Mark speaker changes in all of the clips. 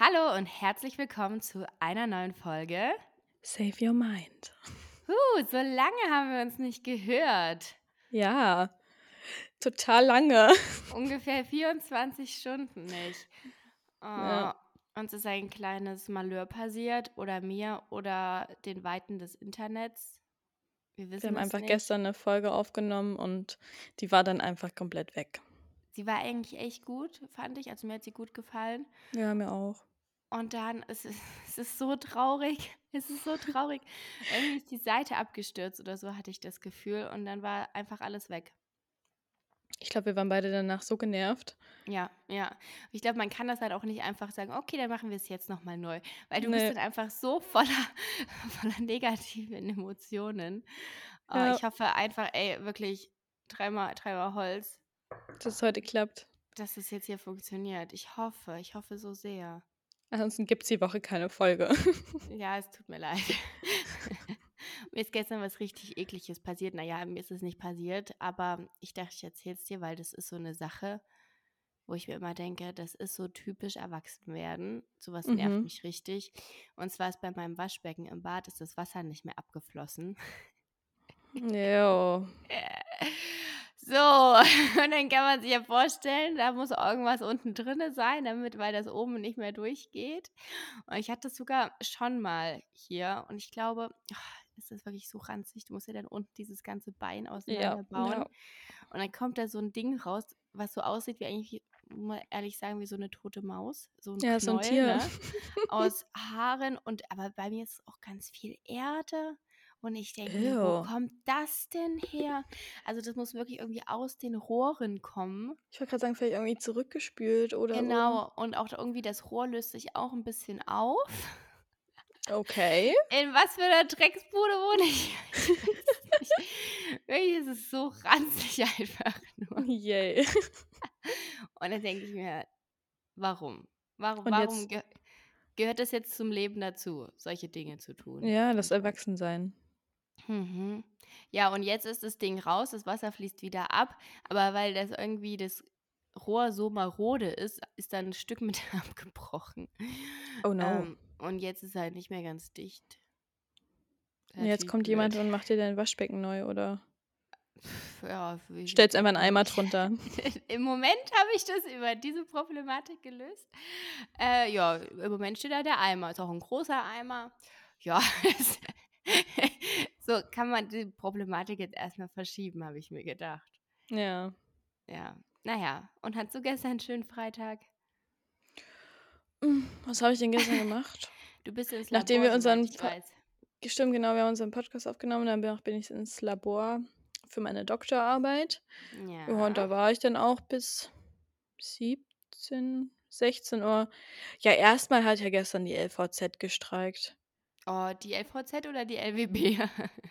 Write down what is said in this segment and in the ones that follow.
Speaker 1: Hallo und herzlich willkommen zu einer neuen Folge.
Speaker 2: Save Your Mind.
Speaker 1: Uh, so lange haben wir uns nicht gehört.
Speaker 2: Ja, total lange.
Speaker 1: Ungefähr 24 Stunden nicht. Oh,
Speaker 2: Ja.
Speaker 1: Uns ist ein kleines Malheur passiert oder mir oder den Weiten des Internets. Wir wissen
Speaker 2: Wir haben einfach
Speaker 1: nicht.
Speaker 2: gestern eine Folge aufgenommen und die war dann einfach komplett weg.
Speaker 1: Sie war eigentlich echt gut, fand ich. Also mir hat sie gut gefallen.
Speaker 2: Ja, mir auch.
Speaker 1: Und dann ist es, es ist so traurig. Es ist so traurig. Irgendwie ist die Seite abgestürzt oder so, hatte ich das Gefühl. Und dann war einfach alles weg.
Speaker 2: Ich glaube, wir waren beide danach so genervt.
Speaker 1: Ja, ja. Ich glaube, man kann das halt auch nicht einfach sagen, okay, dann machen wir es jetzt nochmal neu. Weil du bist
Speaker 2: Nee.
Speaker 1: dann einfach so voller, voller negativen Emotionen. Oh,
Speaker 2: Ja.
Speaker 1: Ich hoffe einfach, ey, wirklich dreimal, dreimal Holz,
Speaker 2: Dass es heute klappt.
Speaker 1: dass es jetzt hier funktioniert. Ich hoffe, ich hoffe so sehr.
Speaker 2: Ansonsten gibt es die Woche keine Folge.
Speaker 1: Ja, es tut mir leid. mir ist gestern was richtig Ekliges passiert. Naja, mir ist es nicht passiert, aber ich dachte, ich erzähle es dir, weil das ist so eine Sache, wo ich mir immer denke, das ist so typisch Erwachsenwerden. Sowas nervt
Speaker 2: Mhm.
Speaker 1: mich richtig. Und zwar ist bei meinem Waschbecken im Bad ist das Wasser nicht mehr abgeflossen.
Speaker 2: Jo.
Speaker 1: So, und dann kann man sich ja vorstellen, da muss irgendwas unten drinne sein, damit, weil das oben nicht mehr durchgeht. Und ich hatte das sogar schon mal hier und ich glaube, ah, es ist wirklich so ranzig. Du musst ja dann unten dieses ganze Bein
Speaker 2: Ja.
Speaker 1: auseinanderbauen.
Speaker 2: ja.
Speaker 1: Und dann kommt da so ein Ding raus, was so aussieht wie eigentlich, muss man ehrlich sagen, wie so eine tote Maus. So ein
Speaker 2: Ja, so ein
Speaker 1: Knäuel,
Speaker 2: Tier.
Speaker 1: ne? Aus Haaren und aber bei mir ist auch ganz viel Erde. Und ich denke mir, wo
Speaker 2: Ew.
Speaker 1: kommt das denn her? Also das muss wirklich irgendwie aus den Rohren kommen.
Speaker 2: Ich wollte gerade sagen, vielleicht irgendwie zurückgespült oder.
Speaker 1: Genau. Und auch irgendwie das Rohr löst sich auch ein bisschen auf.
Speaker 2: Okay.
Speaker 1: In was für einer Drecksbude wohne ich? Ich weiß es. Wirklich ist so ranzig einfach nur.
Speaker 2: Yay.
Speaker 1: Und dann denke ich mir, warum? Warum,
Speaker 2: Und
Speaker 1: warum
Speaker 2: jetzt,
Speaker 1: ge gehört das jetzt zum Leben dazu, solche Dinge zu tun?
Speaker 2: ja, das. Erwachsensein.
Speaker 1: Mhm. Ja, und jetzt ist das Ding raus, das Wasser fließt wieder ab, aber weil das irgendwie das Rohr so marode ist, ist dann ein Stück mit abgebrochen.
Speaker 2: Oh no.
Speaker 1: Ähm, und jetzt ist halt nicht mehr ganz dicht.
Speaker 2: Und jetzt
Speaker 1: Natürlich
Speaker 2: kommt jemand
Speaker 1: blöd.
Speaker 2: und macht dir dein Waschbecken neu oder
Speaker 1: Ja,
Speaker 2: stellst einfach einen Eimer drunter.
Speaker 1: Im Moment habe ich das über diese Problematik gelöst. Äh, ja, im Moment steht da der Eimer. Ist auch ein großer Eimer. Ja, so kann man die Problematik jetzt erstmal verschieben, habe ich mir gedacht.
Speaker 2: Ja.
Speaker 1: Ja, naja. Und hast du gestern einen schönen Freitag?
Speaker 2: Mm, Was habe ich denn gestern gemacht?
Speaker 1: Du bist ins
Speaker 2: Nachdem
Speaker 1: Labor,
Speaker 2: wir
Speaker 1: soweit
Speaker 2: unseren,
Speaker 1: ich
Speaker 2: Po-
Speaker 1: weiß.
Speaker 2: stimmt genau, wir haben unseren Podcast aufgenommen, dann bin ich ins Labor für meine Doktorarbeit. Ja, und
Speaker 1: Ja.
Speaker 2: da war ich dann auch bis 17, 16 Uhr. Ja, erstmal hat ja gestern die LVZ gestreikt.
Speaker 1: Oh, die LVZ oder die LWB?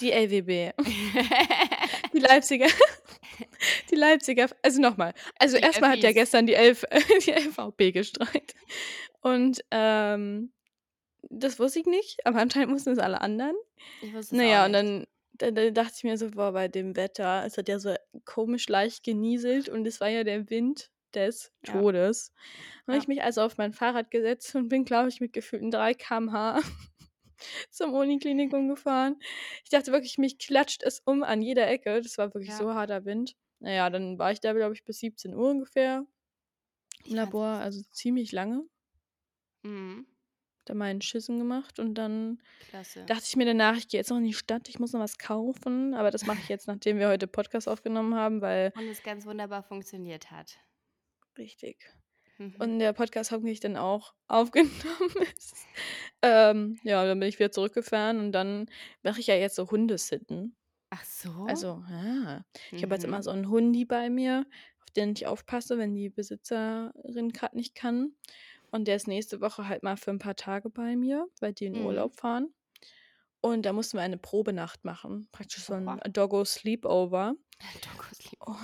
Speaker 2: Die LWB. Die Leipziger. Die Leipziger. Also nochmal. Also
Speaker 1: Die
Speaker 2: erstmal hat ja gestern die, Elf, die LVB gestreikt. Und ähm, das wusste ich nicht, aber anscheinend wussten es alle anderen.
Speaker 1: Ich wusste es
Speaker 2: Naja,
Speaker 1: auch
Speaker 2: und
Speaker 1: nicht.
Speaker 2: dann, dann, dann dachte ich mir so, boah, bei dem Wetter, es hat ja so komisch leicht genieselt und es war ja der Wind des
Speaker 1: Ja,
Speaker 2: Todes. Und
Speaker 1: ja.
Speaker 2: ich mich also auf mein Fahrrad gesetzt und bin, glaube ich, mit gefühlten 3 km/h zum Uniklinikum gefahren. Ich dachte wirklich, mich klatscht es um an jeder Ecke. Das war wirklich
Speaker 1: Ja,
Speaker 2: so harter Wind. Naja, dann war ich da, glaube ich, bis 17 Uhr ungefähr im Labor, also ziemlich lange.
Speaker 1: mhm,
Speaker 2: Da meinen Schissen gemacht und dann
Speaker 1: klasse.
Speaker 2: dachte ich mir danach, ich gehe jetzt noch in die Stadt, ich muss noch was kaufen. Aber das mache ich jetzt, nachdem wir heute Podcast aufgenommen haben, weil
Speaker 1: Und es ganz wunderbar funktioniert hat.
Speaker 2: Richtig.
Speaker 1: Mhm.
Speaker 2: Und der Podcast hoffentlich dann auch aufgenommen ist. Ähm, ja, dann bin ich wieder zurückgefahren und dann mache ich ja jetzt so Hundesitten.
Speaker 1: Ach so?
Speaker 2: Also, ja. Ich habe jetzt immer
Speaker 1: Mhm.
Speaker 2: so einen Hundi bei mir, auf den ich aufpasse, wenn die Besitzerin gerade nicht kann. Und der ist nächste Woche halt mal für ein paar Tage bei mir, weil die in
Speaker 1: Mhm.
Speaker 2: Urlaub fahren. Und da mussten wir eine Probenacht machen. Praktisch so ein. Doggo Sleepover.
Speaker 1: Doggos lieb.
Speaker 2: Oh.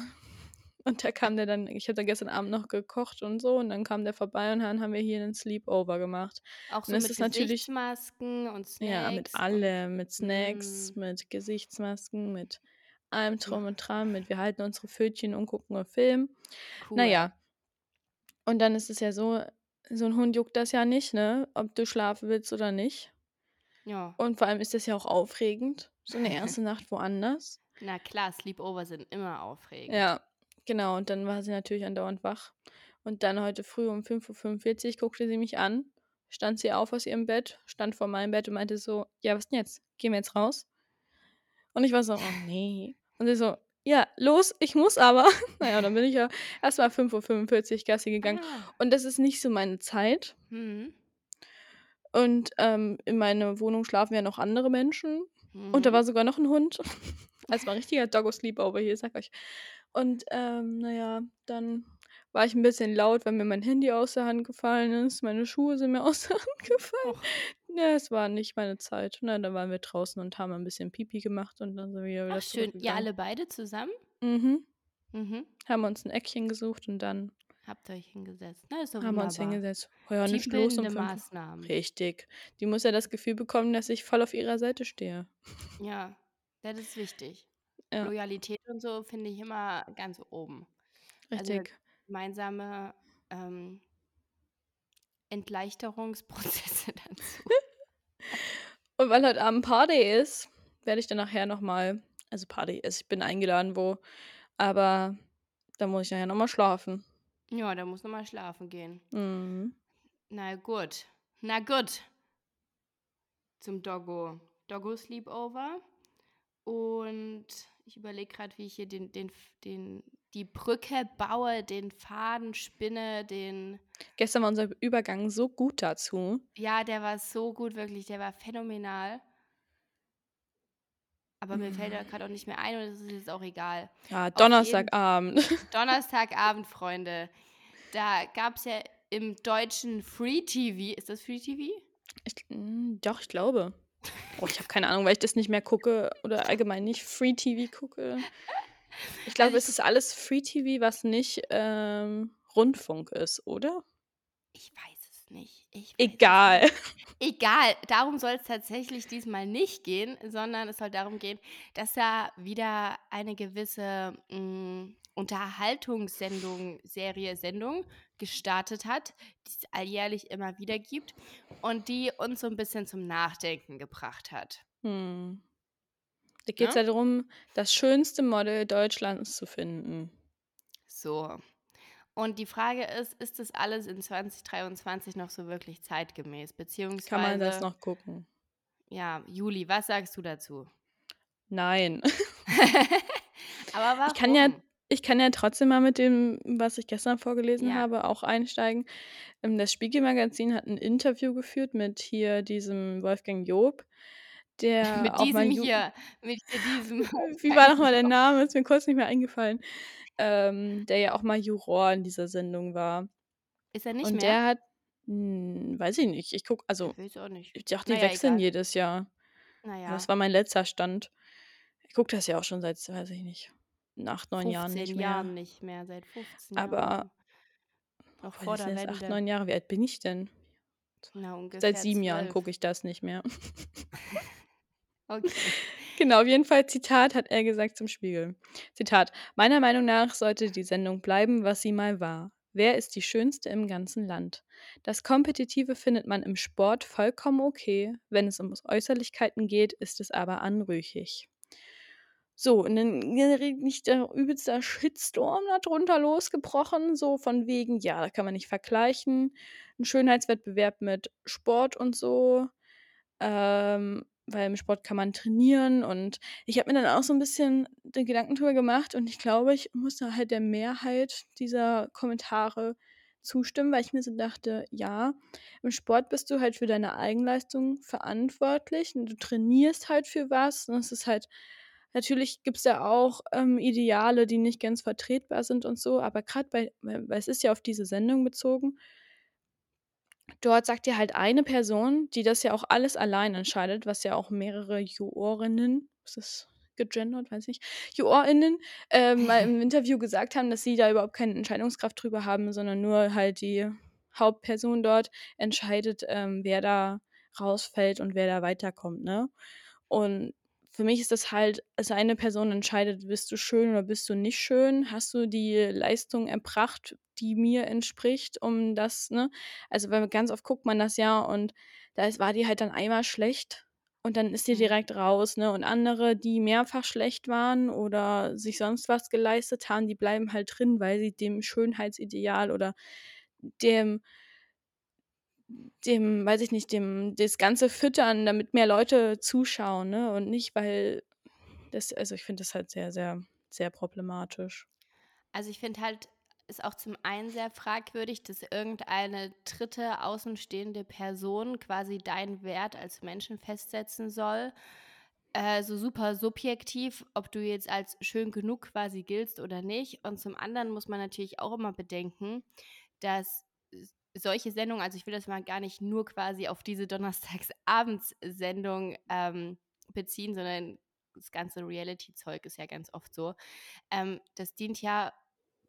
Speaker 2: Und da kam der dann, ich habe dann gestern Abend noch gekocht und so, und dann kam der vorbei und dann haben wir hier einen Sleepover gemacht.
Speaker 1: Auch so
Speaker 2: Und
Speaker 1: mit Gesichtsmasken und
Speaker 2: ja, mit
Speaker 1: Snacks
Speaker 2: allem, mit Snacks,
Speaker 1: mm,
Speaker 2: mit Gesichtsmasken, mit allem drum und dran, mit wir halten unsere Pfötchen und gucken einen Film.
Speaker 1: cool.
Speaker 2: Naja, und dann ist es ja so, so ein Hund juckt das ja nicht, ne, ob du schlafen willst oder nicht.
Speaker 1: Ja.
Speaker 2: Und vor allem ist das ja auch aufregend, so eine erste Nacht woanders.
Speaker 1: Na klar, Sleepover sind immer aufregend.
Speaker 2: Ja, genau. Und dann war sie natürlich andauernd wach. Und dann heute früh um 5.45 Uhr guckte sie mich an, stand sie auf aus ihrem Bett, stand vor meinem Bett und meinte so, ja, was denn jetzt? Gehen wir jetzt raus? Und ich war so, oh nee. Und sie so, ja, los, ich muss aber. naja, dann bin ich ja erstmal 5.45 Uhr Gassi gegangen.
Speaker 1: Ah.
Speaker 2: Und das ist nicht so meine Zeit.
Speaker 1: Mhm.
Speaker 2: Und ähm, in meiner Wohnung schlafen ja noch andere Menschen. Und da
Speaker 1: Mhm.
Speaker 2: war sogar noch ein Hund. Also war ein richtiger Doggo Sleepover hier, sag euch. Und ähm, naja, dann war ich ein bisschen laut, weil mir mein Handy aus der Hand gefallen ist. Meine Schuhe sind mir aus der Hand gefallen.
Speaker 1: Och.
Speaker 2: Ja, es war nicht meine Zeit. Na, dann waren wir draußen und haben ein bisschen Pipi gemacht und dann sind wir wieder
Speaker 1: Ach, schön.
Speaker 2: Zurückgegangen.
Speaker 1: alle beide zusammen?
Speaker 2: Mhm.
Speaker 1: Mhm.
Speaker 2: Haben uns ein Eckchen gesucht und dann
Speaker 1: Habt ihr euch hingesetzt. Na, ist doch
Speaker 2: haben wir uns
Speaker 1: wunderbar.
Speaker 2: hingesetzt. Oh ja, nicht los um fünf.
Speaker 1: Maßnahmen.
Speaker 2: Richtig. Die muss ja das Gefühl bekommen, dass ich voll auf ihrer Seite stehe.
Speaker 1: Ja, das ist wichtig.
Speaker 2: Ja.
Speaker 1: Loyalität und so finde ich immer ganz oben. Also
Speaker 2: Richtig.
Speaker 1: gemeinsame ähm, Entleichterungsprozesse dazu.
Speaker 2: Und weil heute Abend Party ist, werde ich dann nachher nochmal, also Party ist, ich bin eingeladen wo, aber da muss ich nachher nochmal schlafen.
Speaker 1: Ja, da muss nochmal schlafen gehen.
Speaker 2: Mhm.
Speaker 1: Na gut. Na gut. Zum Doggo. Doggo Sleepover. Und ich überlege gerade, wie ich hier den, den, den, die Brücke baue, den Faden spinne, den.
Speaker 2: Gestern war unser Übergang so gut dazu.
Speaker 1: Ja, der war so gut, wirklich. Der war phänomenal. Aber mir fällt er gerade auch nicht mehr ein und es ist jetzt auch egal.
Speaker 2: Ja, Donnerstagabend.
Speaker 1: Donnerstagabend, Freunde. Da gab es ja im deutschen Free TV. Ist das Free TV?
Speaker 2: Ich, mm, doch, ich glaube. Oh, ich habe keine Ahnung, weil ich das nicht mehr gucke oder allgemein nicht Free TV gucke. Ich glaube,
Speaker 1: Also
Speaker 2: es ist alles Free TV, was nicht ähm, Rundfunk ist, oder?
Speaker 1: Ich weiß es nicht. Ich weiß
Speaker 2: Egal.
Speaker 1: Es nicht. Egal. Darum soll es tatsächlich diesmal nicht gehen, sondern es soll darum gehen, dass da wieder eine gewisse mh, Unterhaltungssendung, Serie, Sendung gestartet hat, die es alljährlich immer wieder gibt und die uns so ein bisschen zum Nachdenken gebracht hat.
Speaker 2: Hm. Da geht es
Speaker 1: Ne?
Speaker 2: ja darum, das schönste Model Deutschlands zu finden.
Speaker 1: So. Und die Frage ist, ist das alles in 2023 noch so wirklich zeitgemäß? Beziehungsweise,
Speaker 2: Kann man das noch gucken?
Speaker 1: ja, Juli, was sagst du dazu?
Speaker 2: Nein.
Speaker 1: Aber warum?
Speaker 2: Ich kann ja, ich kann ja trotzdem mal mit dem, was ich gestern vorgelesen
Speaker 1: Ja.
Speaker 2: habe, auch einsteigen. Ähm, Das Spiegelmagazin hat ein Interview geführt mit hier diesem Wolfgang Job, der
Speaker 1: mit
Speaker 2: auch mal
Speaker 1: diesem hier, mit diesem.
Speaker 2: Wie war nochmal der Name? Ist mir kurz nicht mehr eingefallen. Ähm, der ja auch mal Juror in dieser Sendung war.
Speaker 1: Ist er nicht
Speaker 2: Und
Speaker 1: mehr?
Speaker 2: der hat, hm, weiß ich nicht, ich guck, also
Speaker 1: ich auch nicht.
Speaker 2: ich dachte, die
Speaker 1: Naja,
Speaker 2: wechseln
Speaker 1: egal.
Speaker 2: jedes Jahr.
Speaker 1: Naja,
Speaker 2: Das war mein letzter Stand. Ich gucke das ja auch schon seit, weiß ich nicht, acht, neun
Speaker 1: 15
Speaker 2: Jahren nicht mehr.
Speaker 1: Jahren nicht mehr, seit 15
Speaker 2: Aber-
Speaker 1: Jahren. Noch
Speaker 2: Boah,
Speaker 1: vor der
Speaker 2: jetzt acht,
Speaker 1: Wende.
Speaker 2: neun Jahre. Wie alt bin ich denn?
Speaker 1: Na,
Speaker 2: Seit sieben Jahren
Speaker 1: 12.
Speaker 2: gucke ich das nicht mehr.
Speaker 1: Okay.
Speaker 2: Genau, auf jeden Fall, Zitat hat er gesagt zum Spiegel. Zitat, meiner Meinung nach sollte die Sendung bleiben, was sie mal war. Wer ist die Schönste im ganzen Land? Das Kompetitive findet man im Sport vollkommen okay. Wenn es um Äußerlichkeiten geht, ist es aber anrüchig. So, und dann nicht der übelste Shitstorm darunter losgebrochen, so von wegen, ja, da kann man nicht vergleichen. Ein Schönheitswettbewerb mit Sport und so. Ähm, weil im Sport kann man trainieren und ich habe mir dann auch so ein bisschen den Gedanken drüber gemacht und ich glaube, ich musste halt der Mehrheit dieser Kommentare zustimmen, weil ich mir so dachte, ja, im Sport bist du halt für deine Eigenleistung verantwortlich und du trainierst halt für was und es ist halt, natürlich gibt es ja auch ähm, Ideale, die nicht ganz vertretbar sind und so, aber gerade bei, weil es ist ja auf diese Sendung bezogen, dort sagt dir halt eine Person, die das ja auch alles allein entscheidet, was ja auch mehrere Jurorinnen, ist das gegendert, weiß ich, Jurorinnen ähm, mal im Interview gesagt haben, dass sie da überhaupt keine Entscheidungskraft drüber haben, sondern nur halt die Hauptperson dort entscheidet, ähm, wer da rausfällt und wer da weiterkommt, ne? Und für mich ist das halt, als eine Person entscheidet, bist du schön oder bist du nicht schön, hast du die Leistung erbracht, die mir entspricht, um das, ne? Also, weil ganz oft guckt man das ja und da ist war die halt dann einmal schlecht und dann ist die
Speaker 1: Mhm.
Speaker 2: direkt raus, ne? Und andere, die mehrfach schlecht waren oder sich sonst was geleistet haben, die bleiben halt drin, weil sie dem Schönheitsideal oder dem dem weiß ich nicht, dem das Ganze füttern, damit mehr Leute zuschauen, ne? Und nicht, weil das also, ich finde das halt sehr, sehr, sehr problematisch.
Speaker 1: Also, ich finde halt, ist auch zum einen sehr fragwürdig, dass irgendeine dritte außenstehende Person quasi deinen Wert als Menschen festsetzen soll. Äh, so super subjektiv, ob du jetzt als schön genug quasi giltst oder nicht. Und zum anderen muss man natürlich auch immer bedenken, dass solche Sendungen also, ich will das mal gar nicht nur quasi auf diese Donnerstagsabends-Sendung, ähm, beziehen, sondern das ganze Reality-Zeug ist ja ganz oft so. Ähm, das dient ja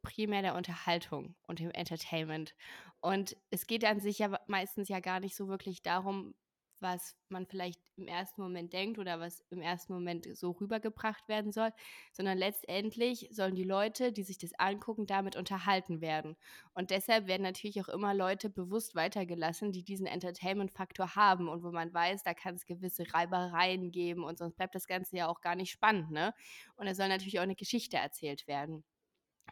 Speaker 1: primär der Unterhaltung und dem Entertainment. Und es geht an sich ja meistens ja gar nicht so wirklich darum, was man vielleicht im ersten Moment denkt oder was im ersten Moment so rübergebracht werden soll, sondern letztendlich sollen die Leute, die sich das angucken, damit unterhalten werden. Und deshalb werden natürlich auch immer Leute bewusst weitergelassen, die diesen Entertainment-Faktor haben und wo man weiß, da kann es gewisse Reibereien geben und sonst bleibt das Ganze ja auch gar nicht spannend, ne? Und es soll natürlich auch eine Geschichte erzählt werden.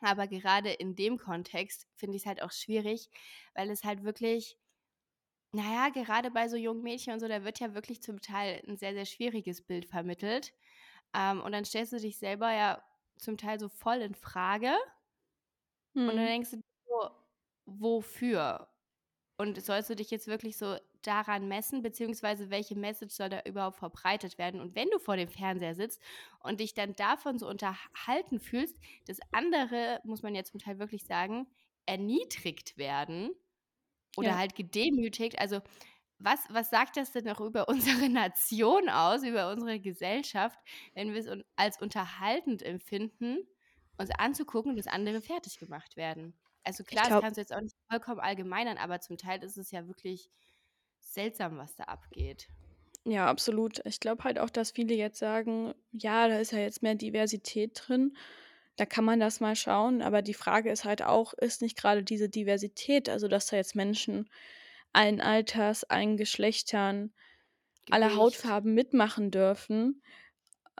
Speaker 1: Aber gerade in dem Kontext finde ich es halt auch schwierig, weil es halt wirklich na ja, gerade bei so jungen Mädchen und so, da wird ja wirklich zum Teil ein sehr, sehr schwieriges Bild vermittelt. Ähm, und dann stellst du dich selber ja zum Teil so voll in Frage und dann
Speaker 2: Mhm.
Speaker 1: denkst du so: „Wofür?“ Und sollst du dich jetzt wirklich so daran messen, beziehungsweise welche Message soll da überhaupt verbreitet werden? Und wenn du vor dem Fernseher sitzt und dich dann davon so unterhalten fühlst, dass andere, muss man ja zum Teil wirklich sagen, erniedrigt werden oder
Speaker 2: Ja.
Speaker 1: halt gedemütigt. Also, was was sagt das denn auch über unsere Nation aus, über unsere Gesellschaft, wenn wir es als unterhaltend empfinden, uns anzugucken, dass andere fertig gemacht werden? Also, klar, das
Speaker 2: glaube
Speaker 1: kannst du jetzt auch nicht vollkommen allgemeinern, aber zum Teil ist es ja wirklich seltsam, was da abgeht.
Speaker 2: ja, absolut. Ich glaube halt auch, dass viele jetzt sagen: „Ja, da ist ja jetzt mehr Diversität drin. Da kann man das mal schauen.“ Aber die Frage ist halt auch, ist nicht grade diese Diversität, also, dass da jetzt Menschen allen Alters, allen Geschlechtern, aller
Speaker 1: Gewicht.
Speaker 2: Hautfarben mitmachen dürfen,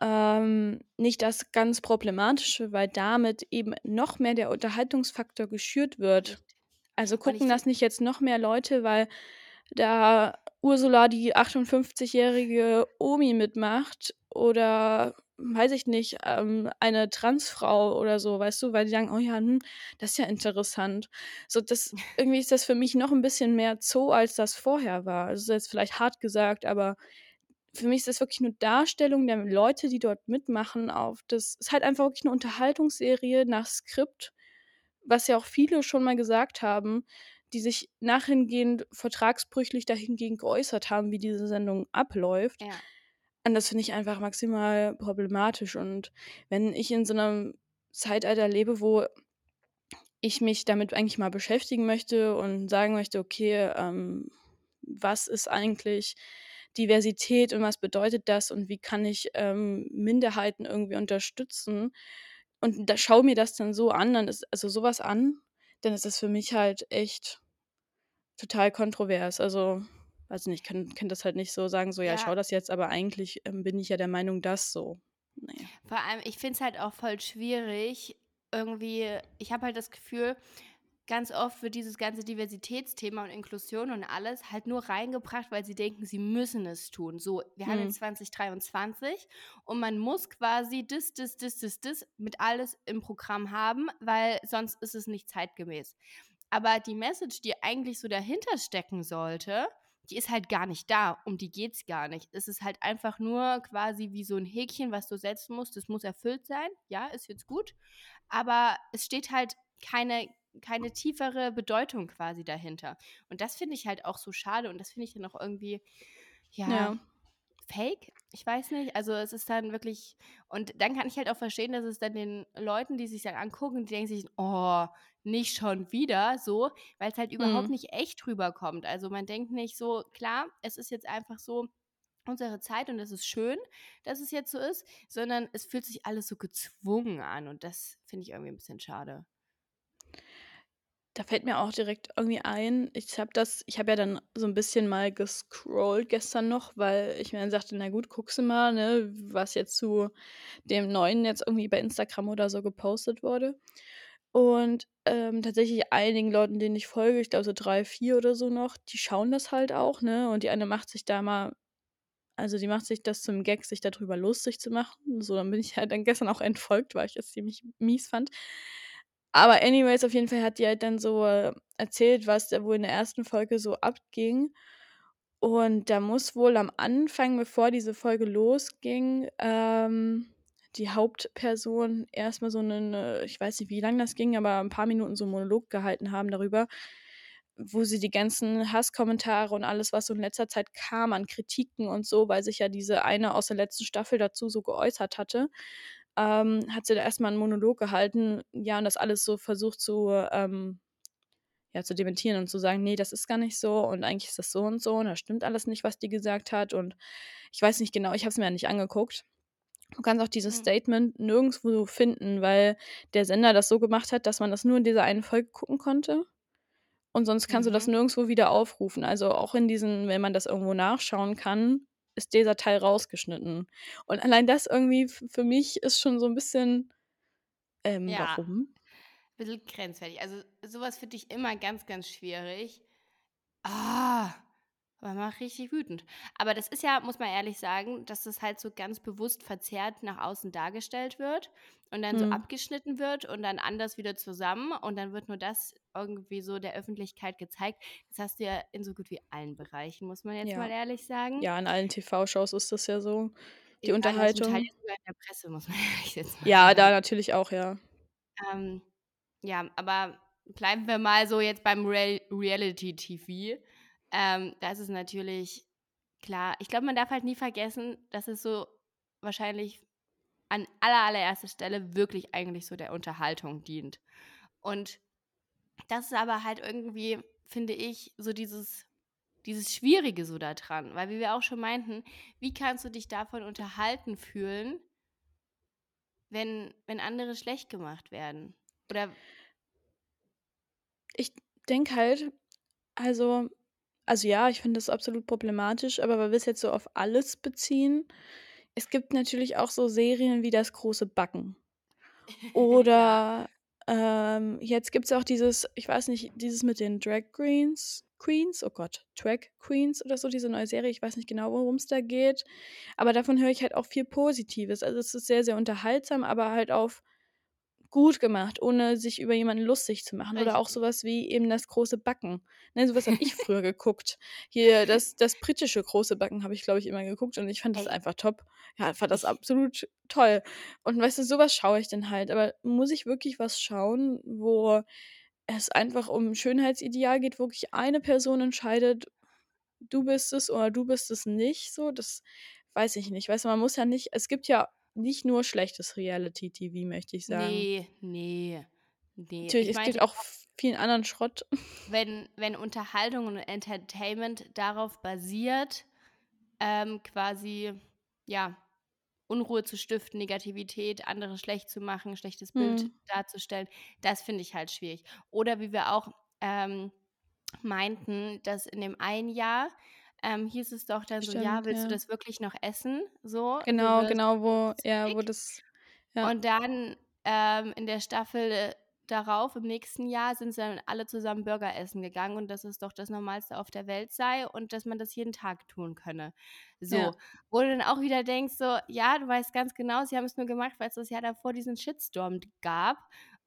Speaker 2: ähm, nicht das ganz Problematische, weil damit eben noch mehr der Unterhaltungsfaktor geschürt wird. Also, gucken das nicht jetzt noch mehr Leute, weil da Ursula, die 58-jährige Omi mitmacht oder weiß ich nicht, ähm, eine Transfrau oder so, weißt du, weil die sagen: „Oh ja, hm, das ist ja interessant.“ So, das irgendwie ist das für mich noch 'n bisschen mehr Zoo, als das vorher war. Das ist jetzt vielleicht hart gesagt, aber für mich ist das wirklich nur Darstellung der Leute, die dort mitmachen auf das ist halt einfach wirklich 'ne Unterhaltungsserie nach Skript, was ja auch viele schon mal gesagt haben, die sich nachhingehend vertragsbrüchlich dahingehend geäußert haben, wie diese Sendung abläuft.
Speaker 1: ja,
Speaker 2: Und das finde ich einfach maximal problematisch. Und wenn ich in so 'nem Zeitalter lebe, wo ich mich damit eigentlich mal beschäftigen möchte und sagen möchte: „Okay, ähm, was ist eigentlich Diversität und was bedeutet das und wie kann ich, ähm, Minderheiten irgendwie unterstützen?“ Und da schaue mir das dann so an, dann ist also so was an, dann ist das für mich halt echt total kontrovers. Also, weiß nicht, ich kann kann das halt nicht so sagen, so: „Ja, ich
Speaker 1: ja,
Speaker 2: schaue das jetzt, aber eigentlich, ähm, bin ich ja der Meinung, dass so.“ Ne.
Speaker 1: vor allem, ich finde es halt auch voll schwierig, irgendwie ich habe halt das Gefühl, ganz oft wird dieses ganze Diversitätsthema und Inklusion und alles halt nur reingebracht, weil sie denken, sie müssen es tun. So, wir haben
Speaker 2: Mhm.
Speaker 1: jetzt 2023 und man muss quasi das, das, das, das, das mit alles im Programm haben, weil sonst ist es nicht zeitgemäß. Aber die Message, die eigentlich so dahinter stecken sollte, die ist halt gar nicht da. Um die geht's gar nicht. Es ist halt einfach nur quasi wie so ein Häkchen, was du setzen musst. Das muss erfüllt sein. Ja, ist jetzt gut. Aber es steht halt keine keine tiefere Bedeutung quasi dahinter. Und das finde ich halt auch so schade und das finde ich dann auch irgendwie, ja,
Speaker 2: Ja.
Speaker 1: fake. Ich weiß nicht. Also, es ist dann wirklich und dann kann ich halt auch verstehen, dass es dann den Leuten, die sich dann angucken, die denken sich: „Oh, nicht schon wieder“, so, weil es halt überhaupt
Speaker 2: Mhm.
Speaker 1: nicht echt rüberkommt. Also, man denkt nicht so: „Klar, es ist jetzt einfach so unsere Zeit und es ist schön, dass es jetzt so ist“, sondern es fühlt sich alles so gezwungen an und das finde ich irgendwie ein bisschen schade.
Speaker 2: Da fällt mir auch direkt irgendwie ein, ich habe das ich habe ja dann so 'n bisschen mal gescrollt gestern noch, weil ich mir dann sagte: „Na gut, guckst du mal, ne, was jetzt zu dem Neuen jetzt irgendwie bei Instagram oder so gepostet wurde.“ Und, ähm, tatsächlich einigen Leuten, denen ich folge, ich glaube so 3, 4 oder so noch, die schauen das halt auch, ne? Und die eine macht sich da mal also, die macht sich das zum Gag, sich da drüber lustig zu machen. So, dann bin ich halt dann gestern auch entfolgt, weil ich das ziemlich mies fand. Aber anyways, auf jeden Fall hat die halt dann so, äh, erzählt, was da wohl in der ersten Folge so abging. Und da muss wohl am Anfang, bevor diese Folge losging, ähm, die Hauptperson erst mal so 'nen äh, ich weiß nicht, wie lang das ging, aber 'n paar Minuten so 'n Monolog gehalten haben darüber, wo sie die ganzen Hasskommentare und alles, was so in letzter Zeit kam an Kritiken und so, weil sich ja diese eine aus der letzten Staffel dazu so geäußert hatte, ähm, hat sie da erst mal 'n Monolog gehalten, ja, und das alles so versucht zu, ähm ja, zu dementieren und zu sagen: „Ne, das ist gar nicht so und eigentlich ist das so und so und das stimmt alles nicht, was die gesagt hat.“ Und ich weiß nicht genau, ich habe es mir ja nicht angeguckt. Du kannst auch dieses
Speaker 1: Mhm.
Speaker 2: Statement nirgendswo finden, weil der Sender das so gemacht hat, dass man das nur in dieser einen Folge gucken konnte. Und sonst kannst du das
Speaker 1: Mhm.
Speaker 2: nirgendswo wieder aufrufen. Also, auch in diesen wenn man das irgendwo nachschauen kann, ist dieser Teil rausgeschnitten. Und allein das irgendwie für mich ist schon so 'n bisschen ähm,
Speaker 1: Ja,
Speaker 2: warum?
Speaker 1: bisschen grenzwertig. Also, so was finde ich immer ganz, ganz schwierig. Ah, aber macht richtig wütend. Aber das ist ja, muss man ehrlich sagen, dass das halt so ganz bewusst verzerrt nach außen dargestellt wird und dann so
Speaker 2: Mhm.
Speaker 1: abgeschnitten wird und dann anders wieder zusammen und dann wird nur das irgendwie so der Öffentlichkeit gezeigt. Das hast du ja in so gut wie allen Bereichen, muss man jetzt
Speaker 2: Ja.
Speaker 1: mal ehrlich sagen.
Speaker 2: Ja, in allen TV-Shows ist das ja so, die
Speaker 1: Teil
Speaker 2: Unterhaltung.
Speaker 1: ja sogar in der Presse, muss man ehrlich jetzt mal
Speaker 2: Ja, da
Speaker 1: sagen.
Speaker 2: natürlich auch, ja.
Speaker 1: Ähm, ja, aber bleiben wir mal so jetzt beim Real Reality-TV. Ähm, da ist natürlich klar ich glaube, man darf halt nie vergessen, dass es so wahrscheinlich an aller allererster Stelle wirklich eigentlich so der Unterhaltung dient. Und das ist aber halt irgendwie, finde ich, so dieses dieses Schwierige so da dran, weil wie wir auch schon meinten, wie kannst du dich davon unterhalten fühlen wenn wenn andere schlecht gemacht werden? Oder
Speaker 2: Ich denke halt also also ja, ich finde das absolut problematisch, aber weil wir es jetzt so auf alles beziehen, es gibt natürlich auch so Serien wie „Das große Backen“. Oder, ähm, jetzt gibt's auch dieses ich weiß nicht, dieses mit den Drag Greens Queens, oh Gott, Drag Queens oder so, diese neue Serie. Ich weiß nicht genau, worum's da geht, aber davon höre ich halt auch viel Positives. Also, es ist sehr, sehr unterhaltsam, aber halt auf gut gemacht, ohne sich über jemanden lustig zu machen. Oder auch so
Speaker 1: Richtig.
Speaker 2: was wie eben „Das große Backen“, ne? So was habe ich früher geguckt. Hier das das britische „Große Backen“ habe ich, glaube ich, immer geguckt und ich fand das einfach top. Ja, fand das absolut toll. Und weißt du, so was schaue ich dann halt. Aber muss ich wirklich was schauen, wo es einfach um Schönheitsideal geht, wo wirklich eine Person entscheidet: „Du bist es oder du bist es nicht“, so? Das weiß ich nicht. Weißt du, man muss ja nicht es gibt ja nicht nur schlechtes Reality-TV, möchte ich sagen.
Speaker 1: Ne, ne, ne.
Speaker 2: Natürlich,
Speaker 1: Ich
Speaker 2: es
Speaker 1: meinte
Speaker 2: gibt auch vielen anderen Schrott.
Speaker 1: wenn wenn Unterhaltung und Entertainment darauf basiert, ähm, quasi, ja, Unruhe zu stiften, Negativität, andere schlecht zu machen, schlechtes Bild
Speaker 2: Mhm.
Speaker 1: darzustellen, das finde ich halt schwierig. Oder wie wir auch, ähm, meinten, dass in dem einen Jahr, ähm, hieß es doch dann so: „Ja,
Speaker 2: Stimmt,
Speaker 1: willst du
Speaker 2: ja.
Speaker 1: das wirklich noch essen?“ So, du
Speaker 2: Genau, genau, wo ja, wo das ja.
Speaker 1: Und dann, ähm, in der Staffel, äh, darauf, im nächsten Jahr, sind sie dann alle zusammen Burger essen gegangen und dass es doch das Normalste auf der Welt sei und dass man das jeden Tag tun könne.
Speaker 2: Ja.
Speaker 1: So, wo du dann auch wieder denkst so: „Ja, du weißt ganz genau, sie haben es nur gemacht, weil's das Jahr davor diesen Shitstorm gab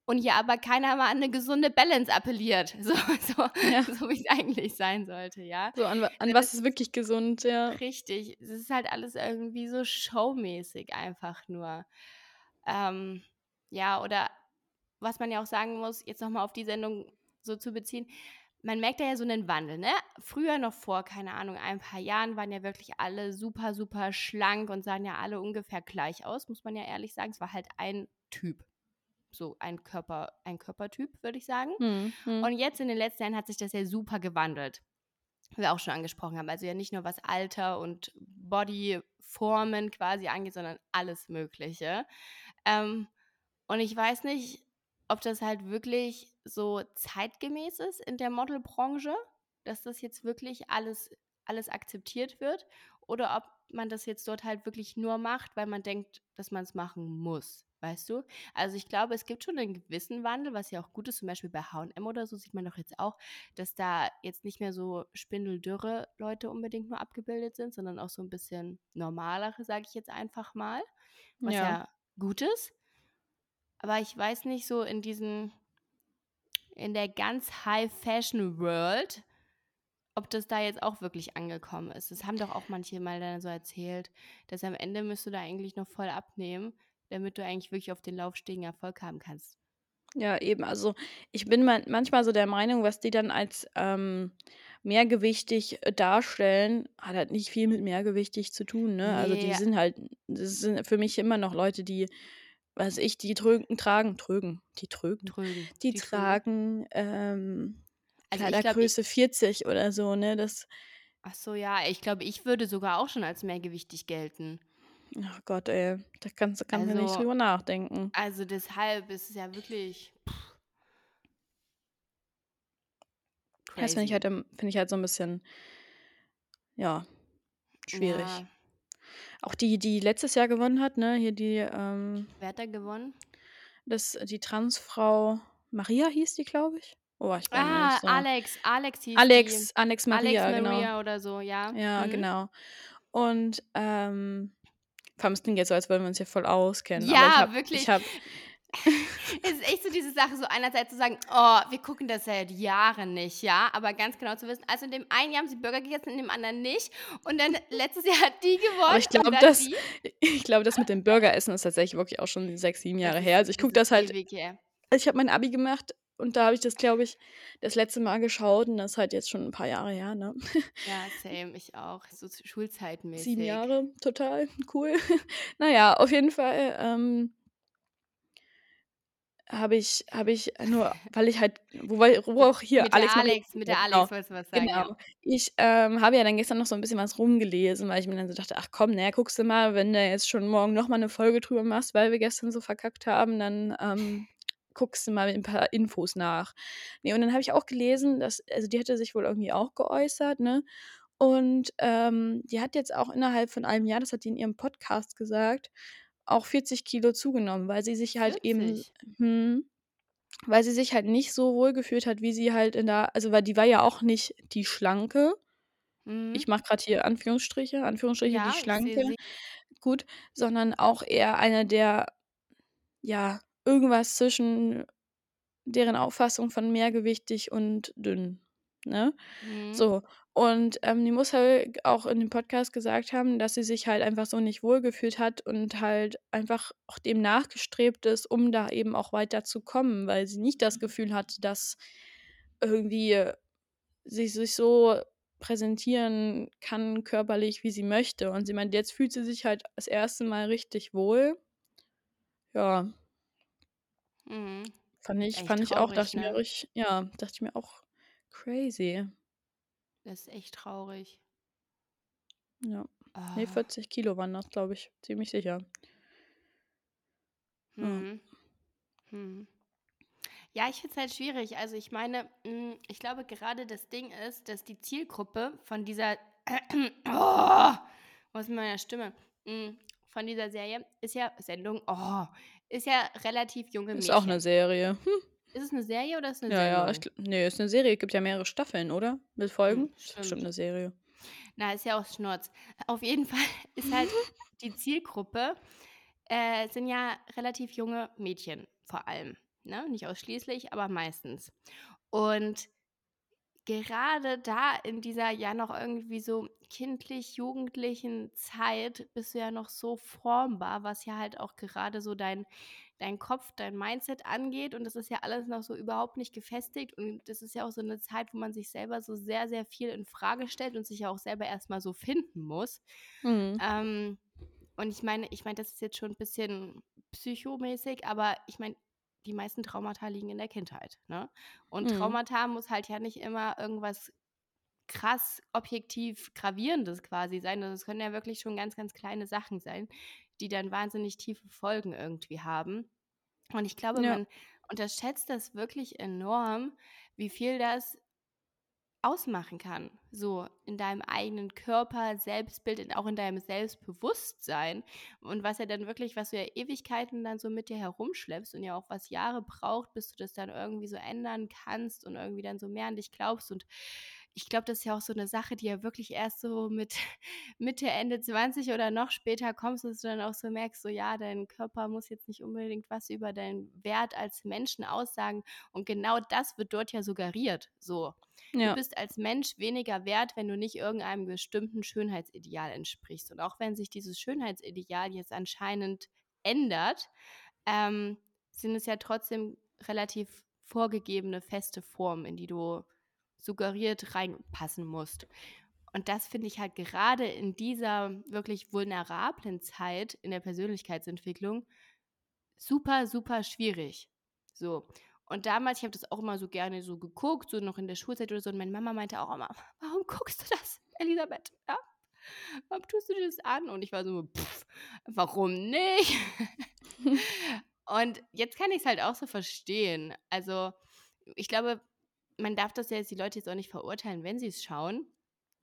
Speaker 1: und hier aber keiner mal an 'ne gesunde Balance appelliert“, so so
Speaker 2: Ja.
Speaker 1: so wie's eigentlich sein sollte, ja?
Speaker 2: So, an an was ist wirklich gesund, ja.
Speaker 1: richtig. Es ist halt alles irgendwie so showmäßig einfach nur. Ähm, ja, oder was man ja auch sagen muss, jetzt noch mal auf die Sendung so zu beziehen, man merkt da ja so 'nen Wandel, ne? Früher noch vor, keine Ahnung, ein paar Jahren waren ja wirklich alle super, super schlank und sahen ja alle ungefähr gleich aus, muss man ja ehrlich sagen. Es war halt ein Typ, so ein Körper ein Körpertyp, würde ich sagen.
Speaker 2: Mhm, mhm.
Speaker 1: Und jetzt in den letzten Jahren hat sich das ja super gewandelt, wie wir auch schon angesprochen haben. Also, ja nicht nur was Alter und Bodyformen quasi angeht, sondern alles Mögliche. Ähm, und ich weiß nicht, ob das halt wirklich so zeitgemäß ist in der Modelbranche, dass das jetzt wirklich alles, alles akzeptiert wird oder ob man das jetzt dort halt wirklich nur macht, weil man denkt, dass man es machen muss. Weißt du? Also ich glaube, es gibt schon einen gewissen Wandel, was ja auch gut ist. Zum Beispiel bei HM oder so sieht man doch jetzt auch, dass da jetzt nicht mehr so spindeldürre Leute unbedingt nur abgebildet sind, sondern auch so ein bisschen normalere, sage ich jetzt einfach mal. Was ja,
Speaker 2: Ja.
Speaker 1: gut ist. Aber ich weiß nicht, so in diesen, in der ganz High Fashion World, ob das da jetzt auch wirklich angekommen ist. Das haben doch auch manche mal dann so erzählt, dass am Ende müsst du da eigentlich noch voll abnehmen, damit du eigentlich wirklich auf den Laufstegen Erfolg haben kannst.
Speaker 2: Ja, eben. Also ich bin man manchmal so der Meinung, was die dann als ähm, mehrgewichtig äh, darstellen, hat halt nicht viel mit mehrgewichtig zu tun. Ne? Also die
Speaker 1: Nee,
Speaker 2: sind halt, das sind für mich immer noch Leute, die, was ich, die trögen, tragen, trögen, die trögen,
Speaker 1: trögen.
Speaker 2: die
Speaker 1: Die
Speaker 2: tragen ähm,
Speaker 1: Also
Speaker 2: Kleidergröße 40 oder so, ne? Das,
Speaker 1: ach so, ja, ich glaube, ich würde sogar auch schon als mehrgewichtig gelten.
Speaker 2: Ach Gott, ey, da kannst, kannst du nicht
Speaker 1: Also,
Speaker 2: drüber nachdenken.
Speaker 1: also deshalb ist es ja wirklich
Speaker 2: Das finde ich
Speaker 1: crazy.
Speaker 2: halt, finde ich halt so ein bisschen, ja, schwierig.
Speaker 1: Ja,
Speaker 2: Auch die, die letztes Jahr gewonnen hat, ne? Hier die, ähm,
Speaker 1: wer hat da gewonnen?
Speaker 2: das, die Transfrau Maria hieß die, glaube ich. Oh, ich bin
Speaker 1: Ah,
Speaker 2: nicht so.
Speaker 1: Alex, Alex hieß die.
Speaker 2: Alex, Alex Maria,
Speaker 1: Alex
Speaker 2: genau.
Speaker 1: Maria oder so, ja.
Speaker 2: Ja,
Speaker 1: Mhm.
Speaker 2: genau. Und, ähm, vor allem, es klingt jetzt so, als würden wir uns hier voll auskennen.
Speaker 1: Ja,
Speaker 2: ich hab,
Speaker 1: wirklich.
Speaker 2: Ich hab,
Speaker 1: es ist echt so diese Sache, so einerseits zu sagen, oh, wir gucken das seit Jahren nicht, ja, aber ganz genau zu wissen, also in dem einen Jahr haben sie Burger gegessen, in dem anderen nicht und dann letztes Jahr hat die gewonnen
Speaker 2: aber ich glaube, das,
Speaker 1: die.
Speaker 2: ich glaube, das mit dem Burgeressen ist tatsächlich wirklich auch schon sechs, sieben Jahre her. Also ich gucke das halt, also ich habe mein Abi gemacht und da habe ich das, glaube ich, das letzte Mal geschaut und das ist halt jetzt schon ein paar Jahre her, ne?
Speaker 1: Ja, same, ich auch, so schulzeitmäßig.
Speaker 2: Sieben Jahre, total cool. naja, auf jeden Fall ähm, habe ich, habe ich nur, weil ich halt, wo, wo auch hier
Speaker 1: Mit der
Speaker 2: Alex, Maria-
Speaker 1: Alex, mit der Alex
Speaker 2: genau,
Speaker 1: wolltest du was sagen,
Speaker 2: Genau.
Speaker 1: ja.
Speaker 2: Ich ähm, habe ja dann gestern noch so ein bisschen was rumgelesen, weil ich mir dann so dachte, ach komm, naja, guckst du mal, wenn du jetzt schon morgen nochmal eine Folge drüber machst, weil wir gestern so verkackt haben, dann ähm, guckst du mal ein paar Infos nach. Nee, und dann habe ich auch gelesen, dass, also die hätte sich wohl irgendwie auch geäußert, ne? Und ähm, die hat jetzt auch innerhalb von einem Jahr, das hat die in ihrem Podcast gesagt, auch 40 Kilo zugenommen, weil sie sich halt eben,
Speaker 1: 40?
Speaker 2: hm, weil sie sich halt nicht so wohl gefühlt hat, wie sie halt in der, also weil die war ja auch nicht die Schlanke.
Speaker 1: Mhm.
Speaker 2: Ich mache gerade hier Anführungsstriche, Anführungsstriche,
Speaker 1: Ja,
Speaker 2: die Schlanke, gut, sondern auch eher eine der, ja, irgendwas zwischen deren Auffassung von mehrgewichtig und dünn, ne?
Speaker 1: Mhm.
Speaker 2: So, und ähm, die muss halt auch in dem Podcast gesagt haben, dass sie sich halt einfach so nicht wohlgefühlt hat und halt einfach auch dem nachgestrebt ist, um da eben auch weiter zu kommen, weil sie nicht das Gefühl hatte, dass irgendwie sie sich so präsentieren kann körperlich, wie sie möchte. Und sie meint, jetzt fühlt sie sich halt das erste Mal richtig wohl. Ja,
Speaker 1: Mhm.
Speaker 2: fand ich, fand ich auch,
Speaker 1: traurig,
Speaker 2: dachte ich mir
Speaker 1: ne?
Speaker 2: richtig, ja, dachte ich mir auch crazy.
Speaker 1: Das ist echt traurig.
Speaker 2: Ja. Nee,
Speaker 1: Ah.
Speaker 2: 40 Kilo waren das, glaube ich. Ziemlich sicher. Ja.
Speaker 1: Mhm. Mhm. Ja, ich finde es halt schwierig. Also ich meine, mh, ich glaube gerade das Ding ist, dass die Zielgruppe von dieser oh, was mit meiner Stimme? Mh, von dieser Serie ist ja Sendung, oh, ist ja relativ junge
Speaker 2: Ist
Speaker 1: Mädchen.
Speaker 2: auch eine Serie. Hm.
Speaker 1: Ist es eine Serie oder ist es eine
Speaker 2: Ja, ja.
Speaker 1: Sendung?
Speaker 2: Ich, nee, ist eine Serie. Gibt ja mehrere Staffeln, oder? Mit Folgen?
Speaker 1: Hm,
Speaker 2: Ist bestimmt
Speaker 1: stimmt.
Speaker 2: eine Serie.
Speaker 1: Na, ist ja auch Schnurz. Auf jeden Fall ist halt die Zielgruppe, äh, sind ja relativ junge Mädchen vor allem. Ne? Nicht ausschließlich, aber meistens. Und gerade da in dieser ja noch irgendwie so kindlich-jugendlichen Zeit bist du ja noch so formbar, was ja halt auch gerade so dein, dein Kopf, dein Mindset angeht. Und das ist ja alles noch so überhaupt nicht gefestigt. Und das ist ja auch so eine Zeit, wo man sich selber so sehr, sehr viel in Frage stellt und sich ja auch selber erstmal so finden muss.
Speaker 2: Mhm.
Speaker 1: Ähm, und ich meine, ich meine, das ist jetzt schon ein bisschen psychomäßig, aber ich meine, die meisten Traumata liegen in der Kindheit. Ne? Und
Speaker 2: Mhm.
Speaker 1: Traumata muss halt ja nicht immer irgendwas krass objektiv gravierendes quasi sein. Also es können ja wirklich schon ganz, ganz kleine Sachen sein, die dann wahnsinnig tiefe Folgen irgendwie haben. Und ich glaube,
Speaker 2: Ja.
Speaker 1: man, unterschätzt das wirklich enorm, wie viel das ausmachen kann, so in deinem eigenen Körper, Selbstbild und auch in deinem Selbstbewusstsein. Und was ja dann wirklich was du ja Ewigkeiten dann so mit dir herumschleppst und ja auch was Jahre braucht, bis du das dann irgendwie so ändern kannst und irgendwie dann so mehr an dich glaubst und ich glaube, das ist ja auch so 'ne Sache, die ja wirklich erst so mit Mitte, Ende 20 oder noch später kommst, dass du dann auch so merkst, so ja, dein Körper muss jetzt nicht unbedingt was über deinen Wert als Menschen aussagen und genau das wird dort ja suggeriert, so. Du
Speaker 2: Ja.
Speaker 1: bist als Mensch weniger wert, wenn du nicht irgendeinem bestimmten Schönheitsideal entsprichst und auch wenn sich dieses Schönheitsideal jetzt anscheinend ändert, ähm, sind es ja trotzdem relativ vorgegebene feste Formen, in die du suggeriert reinpassen musst. Und das finde ich halt gerade in dieser wirklich vulnerablen Zeit in der Persönlichkeitsentwicklung super, super schwierig. So. Und damals ich habe das auch immer so gerne so geguckt, so noch in der Schulzeit oder so und meine Mama meinte auch immer: „Warum guckst du das, Elisabeth, ja? Warum tust du dir das an?“ Und ich war so: „Warum nicht?“ Und jetzt kann ich's halt auch so verstehen. Also, ich glaube, man darf das ja jetzt die Leute jetzt auch nicht verurteilen, wenn sie's schauen.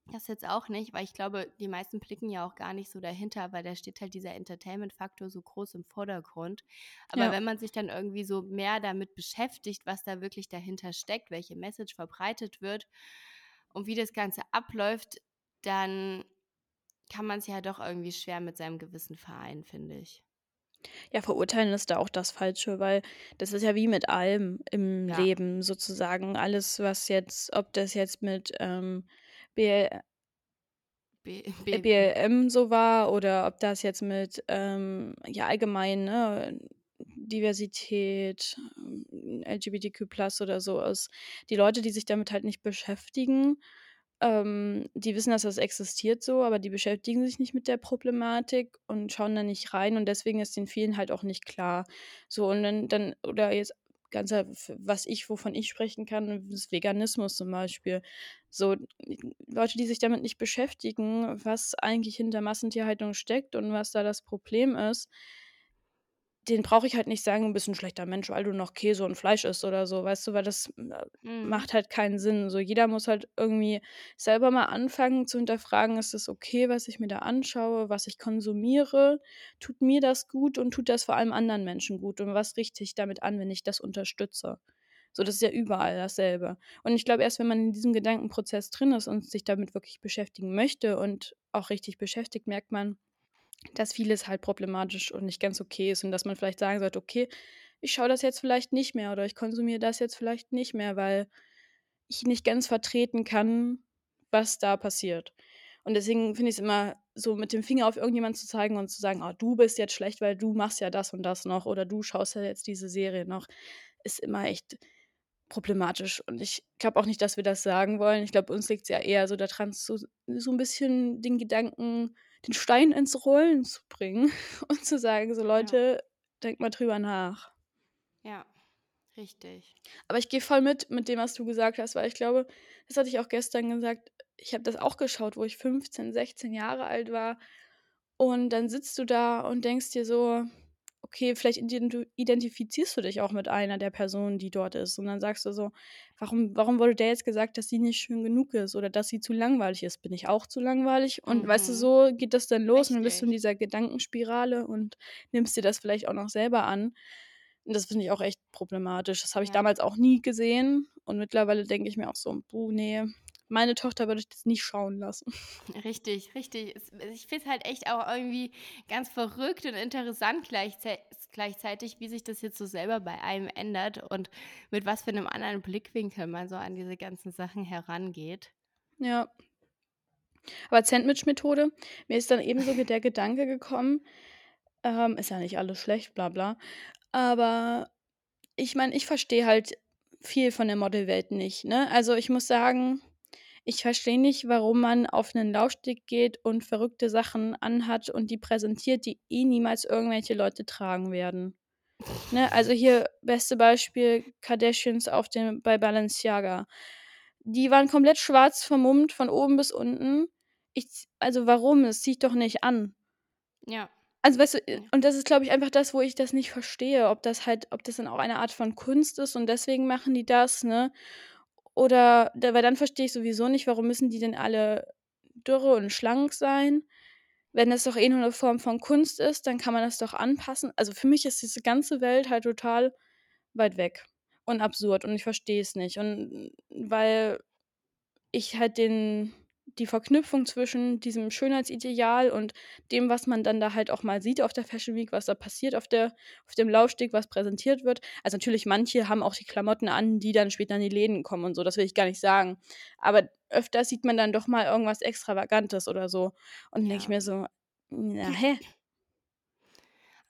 Speaker 1: Das jetzt auch nicht, weil ich glaube, die meisten blicken ja auch gar nicht so dahinter, weil da steht halt dieser Entertainment-Faktor so groß im Vordergrund. Aber
Speaker 2: Ja.
Speaker 1: wenn man sich dann irgendwie so mehr damit beschäftigt, was da wirklich dahinter steckt, welche Message verbreitet wird und wie das Ganze abläuft, dann kann man's ja doch irgendwie schwer mit seinem Gewissen vereinen, finde ich.
Speaker 2: Ja, verurteilen ist da auch das Falsche, weil das ist ja wie mit allem im
Speaker 1: Ja.
Speaker 2: Leben sozusagen. Alles, was jetzt ob das jetzt mit, ähm, B
Speaker 1: B
Speaker 2: äh,
Speaker 1: B
Speaker 2: BLM so war oder ob das jetzt mit, ähm, ja, allgemein, ne, Diversität, ähm, LGBTQ+ oder so ist. Die Leute, die sich damit halt nicht beschäftigen, ähm, die wissen, dass das existiert so, aber die beschäftigen sich nicht mit der Problematik und schauen da nicht rein und deswegen ist den vielen halt auch nicht klar. So und dann dann oder jetzt ganz f was ich wovon ich sprechen kann, ist Veganismus zum Beispiel. So, Leute, die sich damit nicht beschäftigen, was eigentlich hinter Massentierhaltung steckt und was da das Problem ist denen brauche ich halt nicht sagen: „Du bist 'n schlechter Mensch, weil du noch Käse und Fleisch isst“ oder so, weißt du? Weil das, äh,
Speaker 1: Mhm.
Speaker 2: macht halt keinen Sinn. So, jeder muss halt irgendwie selber mal anfangen zu hinterfragen: „Ist das okay, was ich mir da anschaue, was ich konsumiere? Tut mir das gut und tut das vor allem anderen Menschen gut und was richte ich damit an, wenn ich das unterstütze?“ So, das ist ja überall dasselbe. Und ich glaube, erst wenn man in diesem Gedankenprozess drin ist und sich damit wirklich beschäftigen möchte und auch richtig beschäftigt, merkt man, dass vieles halt problematisch und nicht ganz okay ist und dass man vielleicht sagen sollte: „Okay, ich schaue das jetzt vielleicht nicht mehr oder ich konsumiere das jetzt vielleicht nicht mehr, weil ich nicht ganz vertreten kann, was da passiert.“ Und deswegen finde ich's immer so mit dem Finger auf irgendjemanden zu zeigen und zu sagen: „Oh, du bist jetzt schlecht, weil du machst ja das und das noch oder du schaust ja jetzt diese Serie noch“, ist immer echt problematisch. Und ich glaube auch nicht, dass wir das sagen wollen. Ich glaube, uns liegt's ja eher so da dran, so so 'n bisschen den Gedanken den Stein ins Rollen zu bringen und zu sagen: „So
Speaker 1: Ja.
Speaker 2: Leute, denkt mal drüber nach.“
Speaker 1: Ja, richtig.
Speaker 2: Aber ich gehe voll mit, mit dem, was du gesagt hast, weil ich glaube, das hatte ich auch gestern gesagt, ich habe das auch geschaut, wo ich 15, 16 Jahre alt war. Und dann sitzt du da und denkst dir so: „Okay, vielleicht ident identifizierst du dich auch mit einer der Personen, die dort ist.“ Und dann sagst du so: „Warum warum wurde der jetzt gesagt, dass sie nicht schön genug ist oder dass sie zu langweilig ist? Bin ich auch zu langweilig?“ Und weißt du,
Speaker 1: Mhm.
Speaker 2: so geht das dann los und dann bist du in
Speaker 1: Richtig.
Speaker 2: dieser Gedankenspirale und nimmst dir das vielleicht auch noch selber an. Und das finde ich auch echt problematisch. Das habe ich
Speaker 1: Ja.
Speaker 2: damals auch nie gesehen und mittlerweile denke ich mir auch so: „Boh, ne, meine Tochter würde ich das nicht schauen lassen.“
Speaker 1: Richtig, richtig. Ich finde es halt echt auch irgendwie ganz verrückt und interessant gleichzei gleichzeitig, wie sich das jetzt so selber bei einem ändert und mit was für 'nem anderen Blickwinkel man so an diese ganzen Sachen herangeht.
Speaker 2: Ja. Aber Sandwich-Methode, mir ist dann ebenso der Gedanke gekommen, ähm, ist ja nicht alles schlecht, bla bla. Aber ich meine, ich verstehe halt viel von der Modelwelt nicht, ne? Also, ich muss sagen, ich verstehe nicht, warum man auf 'nen Laufsteg geht und verrückte Sachen anhat und die präsentiert, die eh niemals irgendwelche Leute tragen werden. Ne, also hier beste Beispiel Kardashians auf dem bei Balenciaga. Die waren komplett schwarz vermummt von oben bis unten. Ich also warum? Das ziehe ich doch nicht an.
Speaker 1: Ja.
Speaker 2: Also, weißt du, äh, und das ist, glaube ich, einfach das, wo ich das nicht verstehe, ob das halt ob das dann auch eine Art von Kunst ist und deswegen machen die das, ne? Oder weil dann verstehe ich sowieso nicht, warum müssen die denn alle dürre und schlank sein? Wenn das doch eh nur 'ne Form von Kunst ist, dann kann man das doch anpassen. Also, für mich ist diese ganze Welt halt total weit weg und absurd und ich verstehe es nicht. Und weil ich halt den die Verknüpfung zwischen diesem Schönheitsideal und dem, was man dann da halt auch mal sieht auf der Fashion Week, was da passiert auf der auf dem Laufsteg, was präsentiert wird. Also, natürlich, manche haben auch die Klamotten an, die dann später in die Läden kommen und so, das will ich gar nicht sagen. Aber öfter sieht man dann doch mal irgendwas Extravagantes oder so. Und dann denke ich
Speaker 1: Ja.
Speaker 2: mir so: „Na, hä?“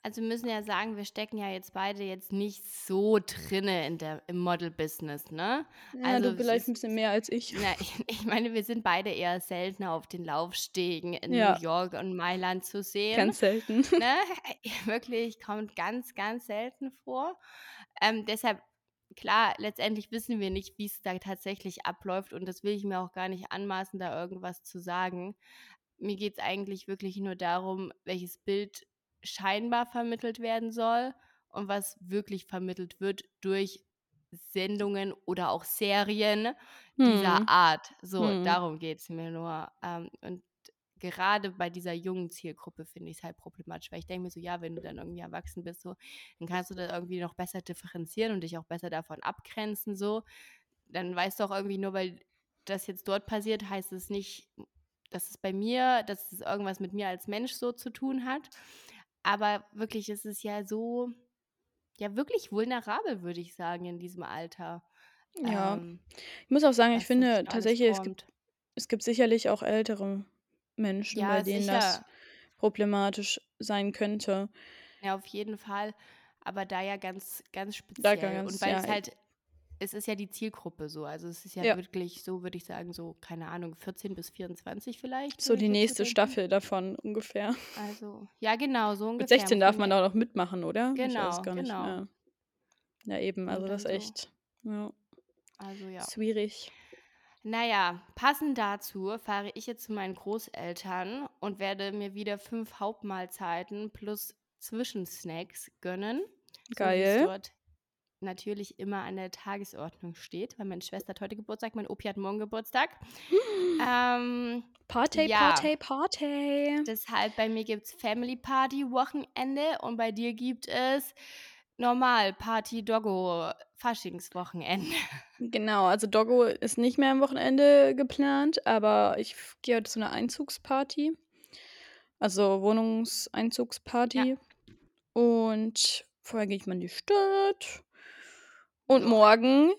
Speaker 1: Also, wir müssen ja sagen, wir stecken ja jetzt beide jetzt nicht so drinne in der im Model-Business, ne?
Speaker 2: Ja,
Speaker 1: Also,
Speaker 2: du
Speaker 1: es
Speaker 2: vielleicht 'n
Speaker 1: ist
Speaker 2: bisschen mehr als ich.
Speaker 1: na, ich ich meine, wir sind beide eher seltener auf den Laufstegen in New
Speaker 2: Ja.
Speaker 1: York und Mailand zu sehen,
Speaker 2: Ganz selten.
Speaker 1: ne? Wirklich, kommt ganz, ganz selten vor. Ähm, deshalb klar, letztendlich wissen wir nicht, wie's da tatsächlich abläuft und das will ich mir auch gar nicht anmaßen, da irgendwas zu sagen. Mir geht's eigentlich wirklich nur darum, welches Bild scheinbar vermittelt werden soll und was wirklich vermittelt wird durch Sendungen oder auch Serien dieser
Speaker 2: Mhm.
Speaker 1: Art. So,
Speaker 2: Mhm.
Speaker 1: darum geht's mir nur. Ähm, und gerade bei dieser jungen Zielgruppe finde ich's halt problematisch, weil ich denke mir so: „Ja, wenn du dann irgendwie erwachsen bist so, dann kannst du da irgendwie noch besser differenzieren und dich auch besser davon abgrenzen so. Dann weißt du auch irgendwie nur, weil das jetzt dort passiert, heißt es nicht, dass es bei mir dass es irgendwas mit mir als Mensch so zu tun hat. Aber wirklich, es ist ja so ja, wirklich vulnerabel, würde ich sagen, in diesem Alter,
Speaker 2: Ja.
Speaker 1: ähm,
Speaker 2: Ich muss auch sagen, ich finde tatsächlich, es gibt es gibt sicherlich auch ältere Menschen, bei
Speaker 1: Ja,
Speaker 2: denen das
Speaker 1: sicher.
Speaker 2: problematisch sein könnte.
Speaker 1: Ja, auf jeden Fall, aber da ja ganz, ganz speziell. Und
Speaker 2: ganz
Speaker 1: weil
Speaker 2: ja,
Speaker 1: es halt es ist ja die Zielgruppe so. Also, es ist ja
Speaker 2: Ja.
Speaker 1: wirklich so, würde ich sagen, so, keine Ahnung, 14 bis 24 vielleicht,
Speaker 2: So die
Speaker 1: so
Speaker 2: nächste
Speaker 1: denken.
Speaker 2: Staffel davon ungefähr.
Speaker 1: Also ja, genau, so
Speaker 2: Mit
Speaker 1: ungefähr
Speaker 2: 16
Speaker 1: und
Speaker 2: darf
Speaker 1: von
Speaker 2: man da auch noch mitmachen, oder?
Speaker 1: Genau,
Speaker 2: gar nicht,
Speaker 1: genau.
Speaker 2: ja. Ja, eben, also das ist
Speaker 1: so
Speaker 2: echt ja.
Speaker 1: Also, ja.
Speaker 2: Schwierig.
Speaker 1: Na ja, passend dazu fahre ich jetzt zu meinen Großeltern und werde mir wieder 5 Hauptmahlzeiten plus Zwischensnacks gönnen, so
Speaker 2: Geil.
Speaker 1: dort natürlich immer an der Tagesordnung steht, weil meine Schwester hat heute Geburtstag, mein Opi hat morgen Geburtstag. Ähm,
Speaker 2: Party,
Speaker 1: ja.
Speaker 2: Party, Party.
Speaker 1: Deshalb bei mir gibt's Family-Party-Wochenende und bei dir gibt es normal Party Doggo Faschingswochenende.
Speaker 2: Genau, also Doggo ist nicht mehr am Wochenende geplant, aber ich gehe heute zu 'ner Einzugsparty. Also,
Speaker 1: Ja.
Speaker 2: Wohnungseinzugsparty und vorher gehe ich mal in die Stadt. Und
Speaker 1: Ja.
Speaker 2: morgen,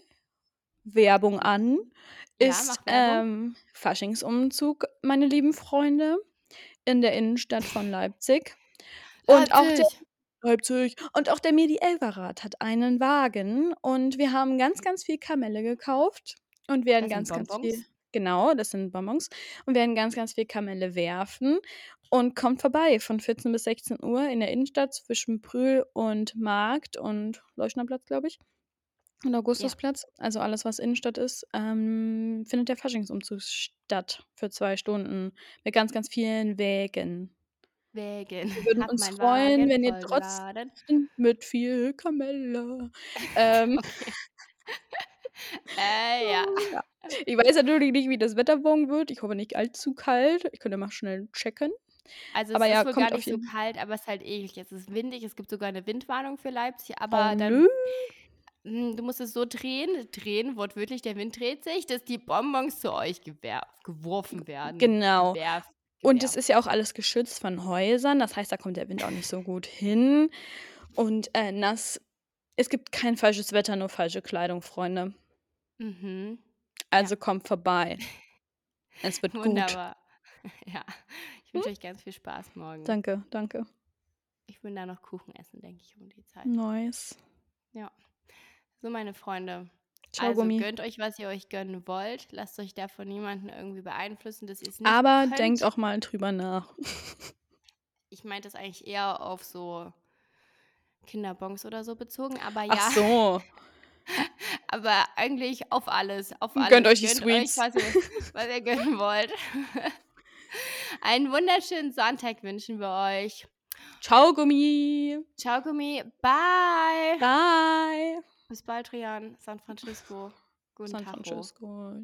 Speaker 2: Werbung an,
Speaker 1: Ja,
Speaker 2: ist,
Speaker 1: Werbung.
Speaker 2: ähm, Faschingsumzug, meine lieben Freunde, in der Innenstadt von Leipzig. Und auch der
Speaker 1: Leipzig.
Speaker 2: Und auch der Medi Elverrad hat einen Wagen und wir haben ganz, ganz viel Kamelle gekauft und werden
Speaker 1: Das
Speaker 2: ganz, ganz viel genau, das sind Bonbons und werden ganz, ganz viel Kamelle werfen und kommt vorbei von 14 bis 16:00 in der Innenstadt zwischen Brühl und Markt und Leuschnerplatz, glaube ich und
Speaker 1: Ja.
Speaker 2: Augustusplatz. Also, alles, was Innenstadt ist, ähm, findet der Faschingsumzug statt für 2 Stunden mit ganz, ganz vielen Wägen.
Speaker 1: Wägen.
Speaker 2: Wir würden
Speaker 1: Habe
Speaker 2: uns freuen,
Speaker 1: Wagen
Speaker 2: wenn ihr trotzdem mit viel Kamelle, ähm
Speaker 1: Okay. Äh, ja.
Speaker 2: Ja. Ich weiß natürlich nicht, wie das Wetter morgen wird. Ich hoffe nicht allzu kalt. Ich könnte mal schnell checken.
Speaker 1: Also,
Speaker 2: Aber
Speaker 1: es ist
Speaker 2: ja,
Speaker 1: wohl gar
Speaker 2: kommt auf
Speaker 1: nicht so
Speaker 2: jeden
Speaker 1: kalt, aber es ist halt eklig. Es ist windig, es gibt sogar 'ne Windwarnung für Leipzig,
Speaker 2: Oh,
Speaker 1: aber
Speaker 2: nö.
Speaker 1: dann hm, du musst es so drehen drehen, wortwörtlich, der Wind dreht sich, dass die Bonbons zu euch geworfen werden.
Speaker 2: Genau.
Speaker 1: Gewerf
Speaker 2: Und es ist ja auch alles geschützt von Häusern. Das heißt, da kommt der Wind auch nicht so gut hin und, äh, nass es gibt kein falsches Wetter, nur falsche Kleidung, Freunde.
Speaker 1: Mhm. Ja.
Speaker 2: Also, kommt vorbei. Es wird gut.
Speaker 1: Wunderbar. Ja. Ich wünsche euch ganz viel Spaß morgen.
Speaker 2: Danke, danke.
Speaker 1: Ich will da noch Kuchen essen, denke ich, um die Zeit.
Speaker 2: Nice.
Speaker 1: Ja. So, meine Freunde,
Speaker 2: Ciao,
Speaker 1: also,
Speaker 2: Gummi.
Speaker 1: gönnt euch, was ihr euch gönnen wollt. Lasst euch da von niemandem irgendwie beeinflussen, dass ihr's nicht
Speaker 2: Aber denkt
Speaker 1: könnt.
Speaker 2: auch mal drüber nach.
Speaker 1: Ich meinte das eigentlich eher auf so Kinderbons oder so bezogen, aber
Speaker 2: Ach
Speaker 1: ja.
Speaker 2: so.
Speaker 1: Aber eigentlich auf alles, auf
Speaker 2: Gönnt
Speaker 1: alles.
Speaker 2: euch die
Speaker 1: Gönnt euch,
Speaker 2: Sweets.
Speaker 1: was ihr was ihr gönnen wollt. Einen wunderschönen Sonntag wünschen wir euch
Speaker 2: Ciao, Gummi.
Speaker 1: Ciao, Gummi. Bye.
Speaker 2: Bye.
Speaker 1: Bis bald, Rian. San Francisco. Guten
Speaker 2: San. Francisco.